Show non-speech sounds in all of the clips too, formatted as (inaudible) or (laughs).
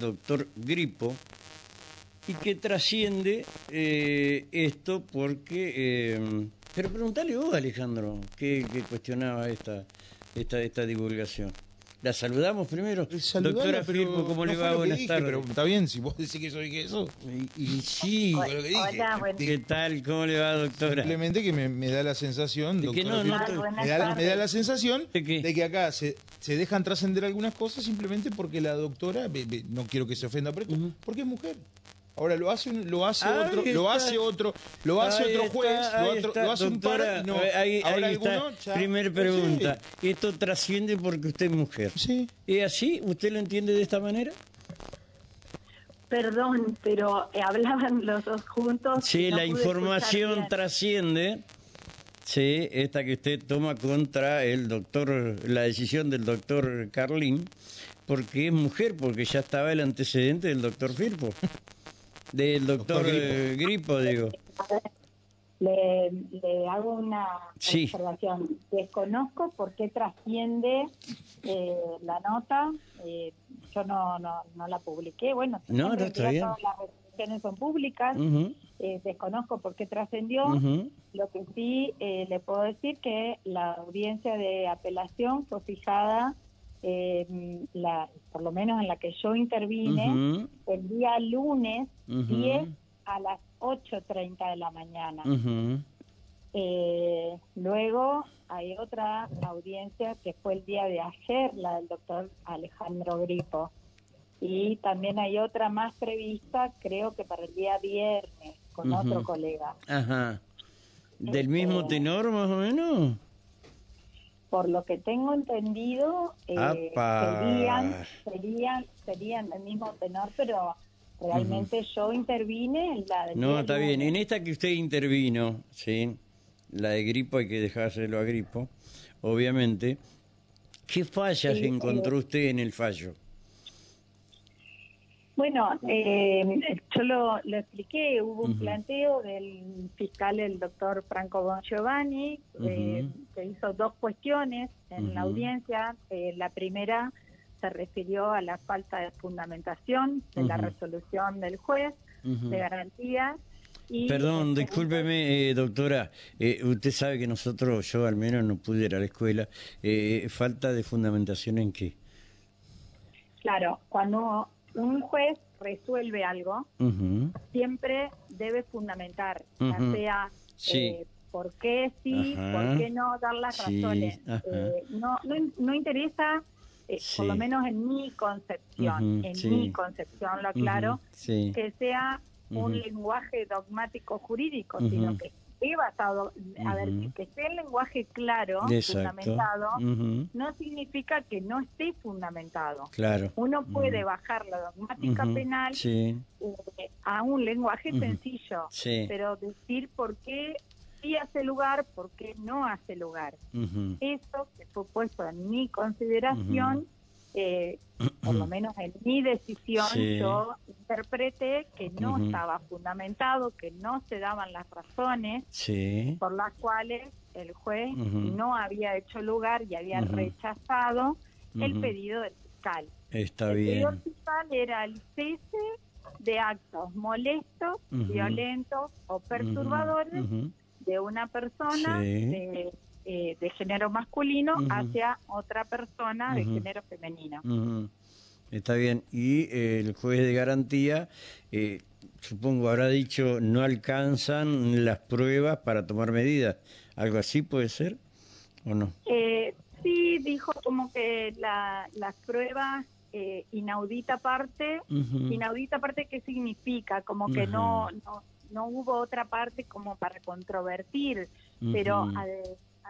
doctor Gripo y que trasciende eh, esto porque... eh, pero preguntale vos, Alejandro, ¿qué, qué cuestionaba esta, esta, esta divulgación? ¿La saludamos primero? Saludala, Doctora pero Firpo, ¿cómo no le va? que Buenas tardes. Pero está bien, si vos decís que yo dije eso. Y, y sí, Fue lo que dije. Hola, buen ¿qué tal? ¿Cómo le va, doctora? Simplemente que me, me da la sensación, De que doctora no, no Firpo, me, da, la- me da la sensación ¿De qué? de que acá se, se dejan trascender algunas cosas simplemente porque la doctora, no quiero que se ofenda, pero esto, porque es mujer. Ahora lo hace un- lo hace Ahí otro, lo está. hace otro, lo hace Ahí otro está, juez, ahí lo, otro- está, lo hace un doctora, par, y no. ahí, Ahora ahí está. alguno ya- Primer pregunta. ¿Esto trasciende porque usted es mujer? Sí. ¿Es así? ¿Usted lo entiende de esta manera? Perdón, pero eh, hablaban los dos juntos. Sí, no la información trasciende. Sí, esta que usted toma contra el doctor, la decisión del doctor Carlín, porque es mujer, porque ya estaba el antecedente del doctor Firpo. (laughs) Del doctor, Doctor eh, Gripo, digo. Le, le hago una Sí. observación. Desconozco por qué trasciende eh, la nota. Eh, yo no, no, no la publiqué. Bueno, No, no, está bien. todas las resoluciones son públicas. Ujú, Eh, desconozco por qué trascendió. ujú. Lo que sí eh, le puedo decir que la audiencia de apelación fue fijada, eh, la, por lo menos en la que yo intervine, el día lunes Ujú. 10 a las 8.30 de la mañana. Eh, luego hay otra audiencia que fue el día de ayer, la del doctor Alejandro Gripo. Y también hay otra más prevista, creo que para el día viernes, con otro colega. Ajá. ¿Del mismo tenor, más o menos? Por lo que tengo entendido, eh, serían, serían, serían del mismo tenor, pero realmente yo intervine en la del No, está bien. En esta que usted intervino, ¿sí? La de Gripo hay que dejárselo a Gripo, obviamente. ¿Qué fallas Sí, encontró eh, usted en el fallo? Bueno, eh, yo lo, lo expliqué, hubo un planteo del fiscal, el doctor Franco Bon Giovanni, eh, que hizo dos cuestiones en la audiencia. Eh, la primera se refirió a la falta de fundamentación de la resolución del juez de garantía. Y Perdón, discúlpeme, eh, doctora. eh, usted sabe que nosotros, yo al menos no pude ir a la escuela. eh, ¿Falta de fundamentación en qué? Claro, cuando un juez resuelve algo, siempre debe fundamentar, ya sea Sí. eh, por qué sí, Ajá. por qué no, dar las Sí, razones. Eh, no, no, no interesa, eh, Sí. por lo menos en mi concepción, en mi concepción, lo aclaro, que sea un lenguaje dogmático jurídico, sino que esté basado, a ver, que esté el lenguaje claro, Exacto. fundamentado, no significa que no esté fundamentado. Claro. Uno puede bajar la dogmática penal Sí. eh, a un lenguaje sencillo, Sí. pero decir por qué sí hace lugar, por qué no hace lugar. Eso que fue puesto en mi consideración, eh, por lo (clears throat) menos en mi decisión, Sí. yo interpreté que no estaba fundamentado, que no se daban las razones Sí. por las cuales el juez no había hecho lugar y había rechazado el pedido del fiscal. Está el pedido fiscal era el cese de actos molestos, violentos o perturbadores de una persona Sí. de, eh, de género masculino hacia otra persona de género femenino. Está bien. Y eh, el juez de garantía, eh, supongo, habrá dicho, no alcanzan las pruebas para tomar medidas. ¿Algo así puede ser? ¿O no? Eh, sí, dijo como que la, las pruebas eh, inaudita parte, inaudita parte, ¿qué significa? Como que no, no, no hubo otra parte como para controvertir, pero Ujú.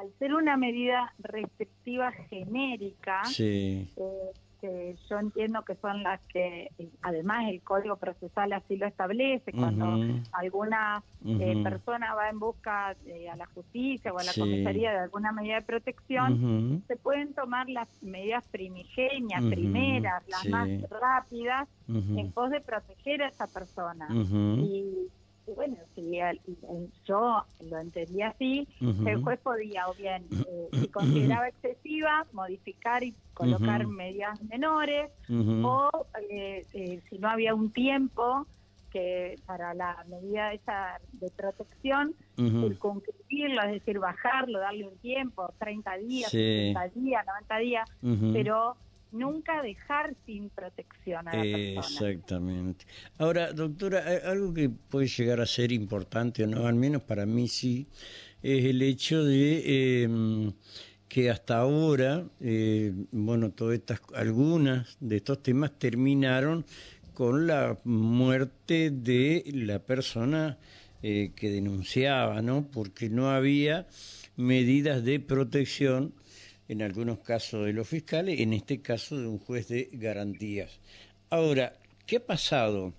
Al, ser una medida restrictiva genérica, Sí. eh, que yo entiendo que son las que, además el Código Procesal así lo establece, cuando alguna eh, persona va en busca eh, a la justicia o a la Sí. comisaría de alguna medida de protección, se pueden tomar las medidas primigenias, primeras, las sí. más rápidas, en pos de proteger a esa persona. Y bueno, si yo lo entendí así, el juez podía o bien, eh, si consideraba (clears throat) excesiva, modificar y colocar medidas menores, o eh, eh, si no había un tiempo que para la medida esa de protección, circunscribirlo, es decir, bajarlo, darle un tiempo, 30 días, 60 días, 90 días, pero nunca dejar sin protección a la persona. Exactamente. Ahora, doctora, algo que puede llegar a ser importante, o no, al menos para mí sí, es el hecho de em, que hasta ahora, eh, bueno, todas estas, algunas de estos temas terminaron con la muerte de la persona eh, que denunciaba, ¿no? Porque no había medidas de protección en algunos casos de los fiscales, en este caso de un juez de garantías. Ahora, ¿qué ha pasado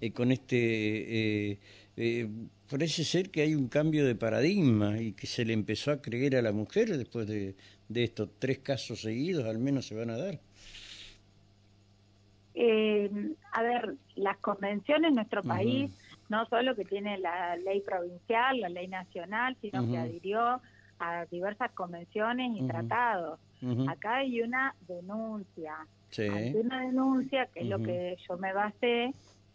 eh, con este... Eh, eh, parece ser que hay un cambio de paradigma y que se le empezó a creer a la mujer después de, estos tres casos seguidos, al menos se van a dar. a ver, las convenciones en nuestro país, no solo que tiene la ley provincial, la ley nacional, sino que adhirió a diversas convenciones y tratados. Acá hay una denuncia. Hay una denuncia, que es lo que yo me basé,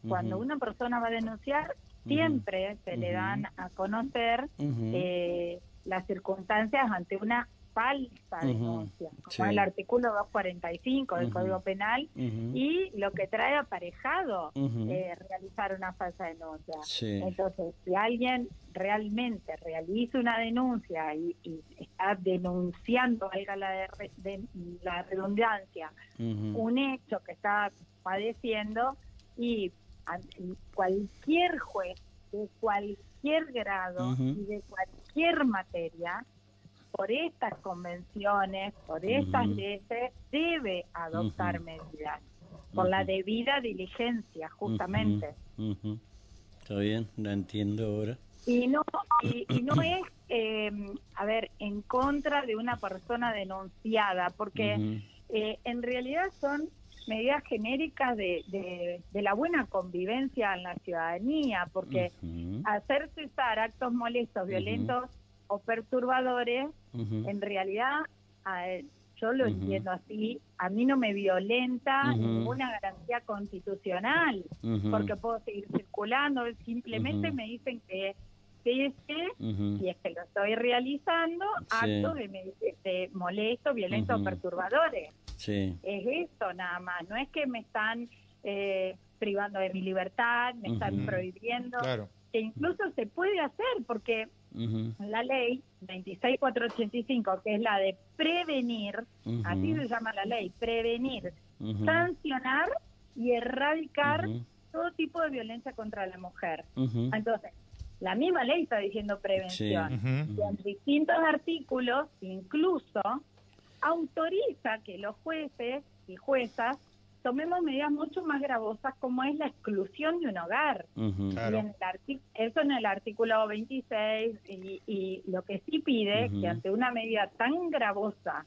cuando una persona va a denunciar, siempre se le dan a conocer eh, las circunstancias ante una falsa denuncia, como el artículo 245 del Código Penal, y lo que trae aparejado eh, realizar una falsa denuncia. Entonces, si alguien realmente realiza una denuncia y, está denunciando, valga la, de, la redundancia, un hecho que está padeciendo y cualquier juez de cualquier grado y de cualquier materia por estas convenciones, por estas leyes, debe adoptar medidas, por la debida diligencia, justamente. Está bien, la entiendo ahora. Y no, y, no es, em, a ver, en contra de una persona denunciada, porque eh, en realidad son medidas genéricas de, de, la buena convivencia en la ciudadanía, porque hacer cesar actos molestos, violentos o perturbadores, en realidad, yo lo entiendo así, a mí no me violenta ninguna garantía constitucional, porque puedo seguir circulando, simplemente me dicen que cese, y es que lo estoy realizando, actos de, de molestos, violentos o perturbadores. Es eso nada más, no es que me están eh, privando de mi libertad, me están prohibiendo, que incluso se puede hacer porque la ley 26485, que es la de prevenir, así se llama la ley, prevenir, sancionar y erradicar todo tipo de violencia contra la mujer. Entonces, la misma ley está diciendo prevención. Y en distintos artículos, incluso, autoriza que los jueces y juezas tomemos medidas mucho más gravosas como es la exclusión de un hogar. eso en el artículo 26 y, lo que sí pide que ante una medida tan gravosa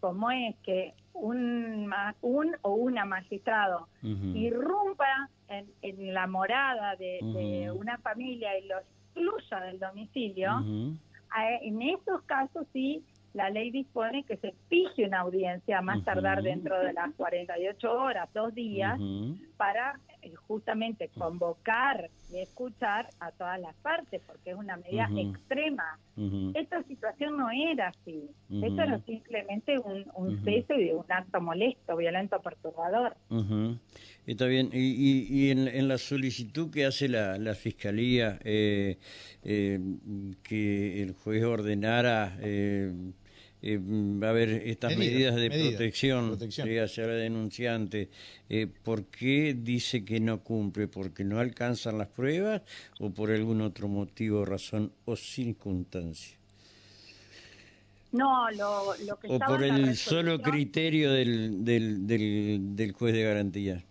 como es que un, un o una magistrado irrumpa en, la morada de, una familia y lo excluya del domicilio, en esos casos sí la ley dispone que se fije una audiencia más tardar dentro de las 48 horas, dos días, para eh, justamente convocar y escuchar a todas las partes, porque es una medida extrema. Esta situación no era así. Esto era simplemente un, un cese de un acto molesto, violento, perturbador. Está bien. Y, en, la solicitud que hace la, la Fiscalía, eh, eh, que el juez ordenara eh, eh, a ver estas medidas de protección, protección. hacia la denunciante, eh, ¿por qué dice que no cumple? ¿Porque no alcanzan las pruebas o por algún otro motivo, razón o circunstancia? No, lo, lo que O por el solo criterio del, del, del, juez de garantía.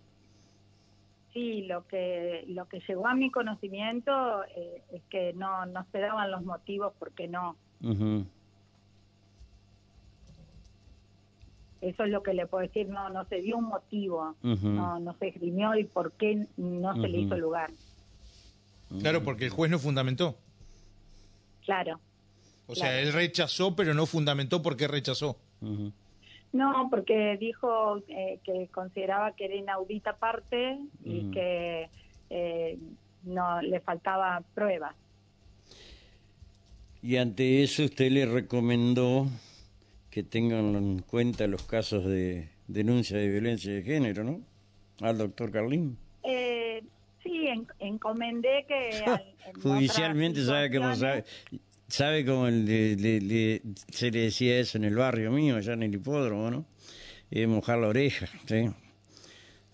Sí, lo que lo que llegó a mi conocimiento eh, es que no, no se daban los motivos porque no. Eso es lo que le puedo decir, no no se dio un motivo, no no se esgrimió y por qué no se le hizo lugar. Claro, porque el juez no fundamentó. Claro. O sea, Claro. él rechazó, pero no fundamentó por qué rechazó. No, porque dijo eh, que consideraba que era inaudita parte y que eh, no le faltaba prueba. Y ante eso usted le recomendó que tengan en cuenta los casos de denuncia de violencia de género, ¿no? Al doctor Carlín. Eh, sí, en- encomendé que (laughs) al- en Judicialmente sabe cómo sabe. Sabe le- le- se le decía eso en el barrio mío, allá en el hipódromo, ¿no? Eh, mojar la oreja, ¿sí?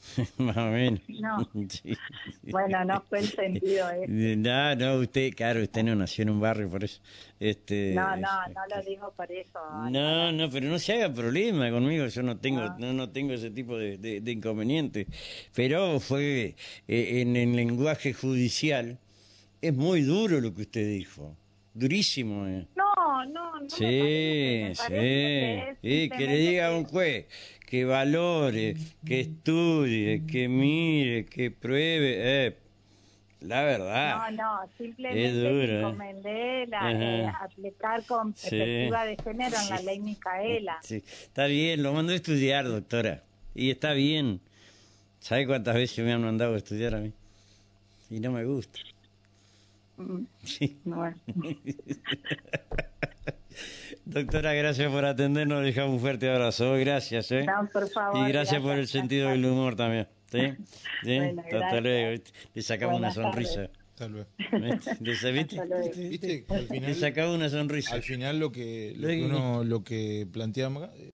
(laughs) Más o menos. No. (laughs) Sí. Bueno, no fue el sentido. (laughs) No, no, usted, claro, usted no nació en un barrio, por eso. Este, No, no, no lo digo por eso. No, no, pero no se haga problema conmigo, yo no tengo, no, no tengo ese tipo de, de, de inconveniente. Pero fue eh, en el lenguaje judicial, es muy duro lo que usted dijo, durísimo. eh. No, no, no. me Sí, parece, me sí, que es sí, que le diga a un juez que valore, que estudie, que mire, que pruebe, eh, la verdad. No, no, simplemente Es duro, ¿eh? recomendé la, eh, aplicar con Sí. perspectiva de género en la ley Micaela. Sí, está bien, lo mandó a estudiar, doctora. Y está bien. ¿Sabe cuántas veces me han mandado a estudiar a mí? Y no me gusta. Mm, Sí. bueno. (laughs) Doctora, gracias por atendernos. Le dejamos un fuerte abrazo. Gracias, ¿eh? No, por favor. y gracias, por el sentido del humor también. ¿Sí? ¿Sí? Bueno, Hasta gracias. luego. Le sacamos Buenas una sonrisa. Hasta luego. ¿Viste? ¿Le- ¿Viste? Luego. ¿Viste? Al Le final, sacamos una sonrisa. al final lo que, lo que uno lo que planteaba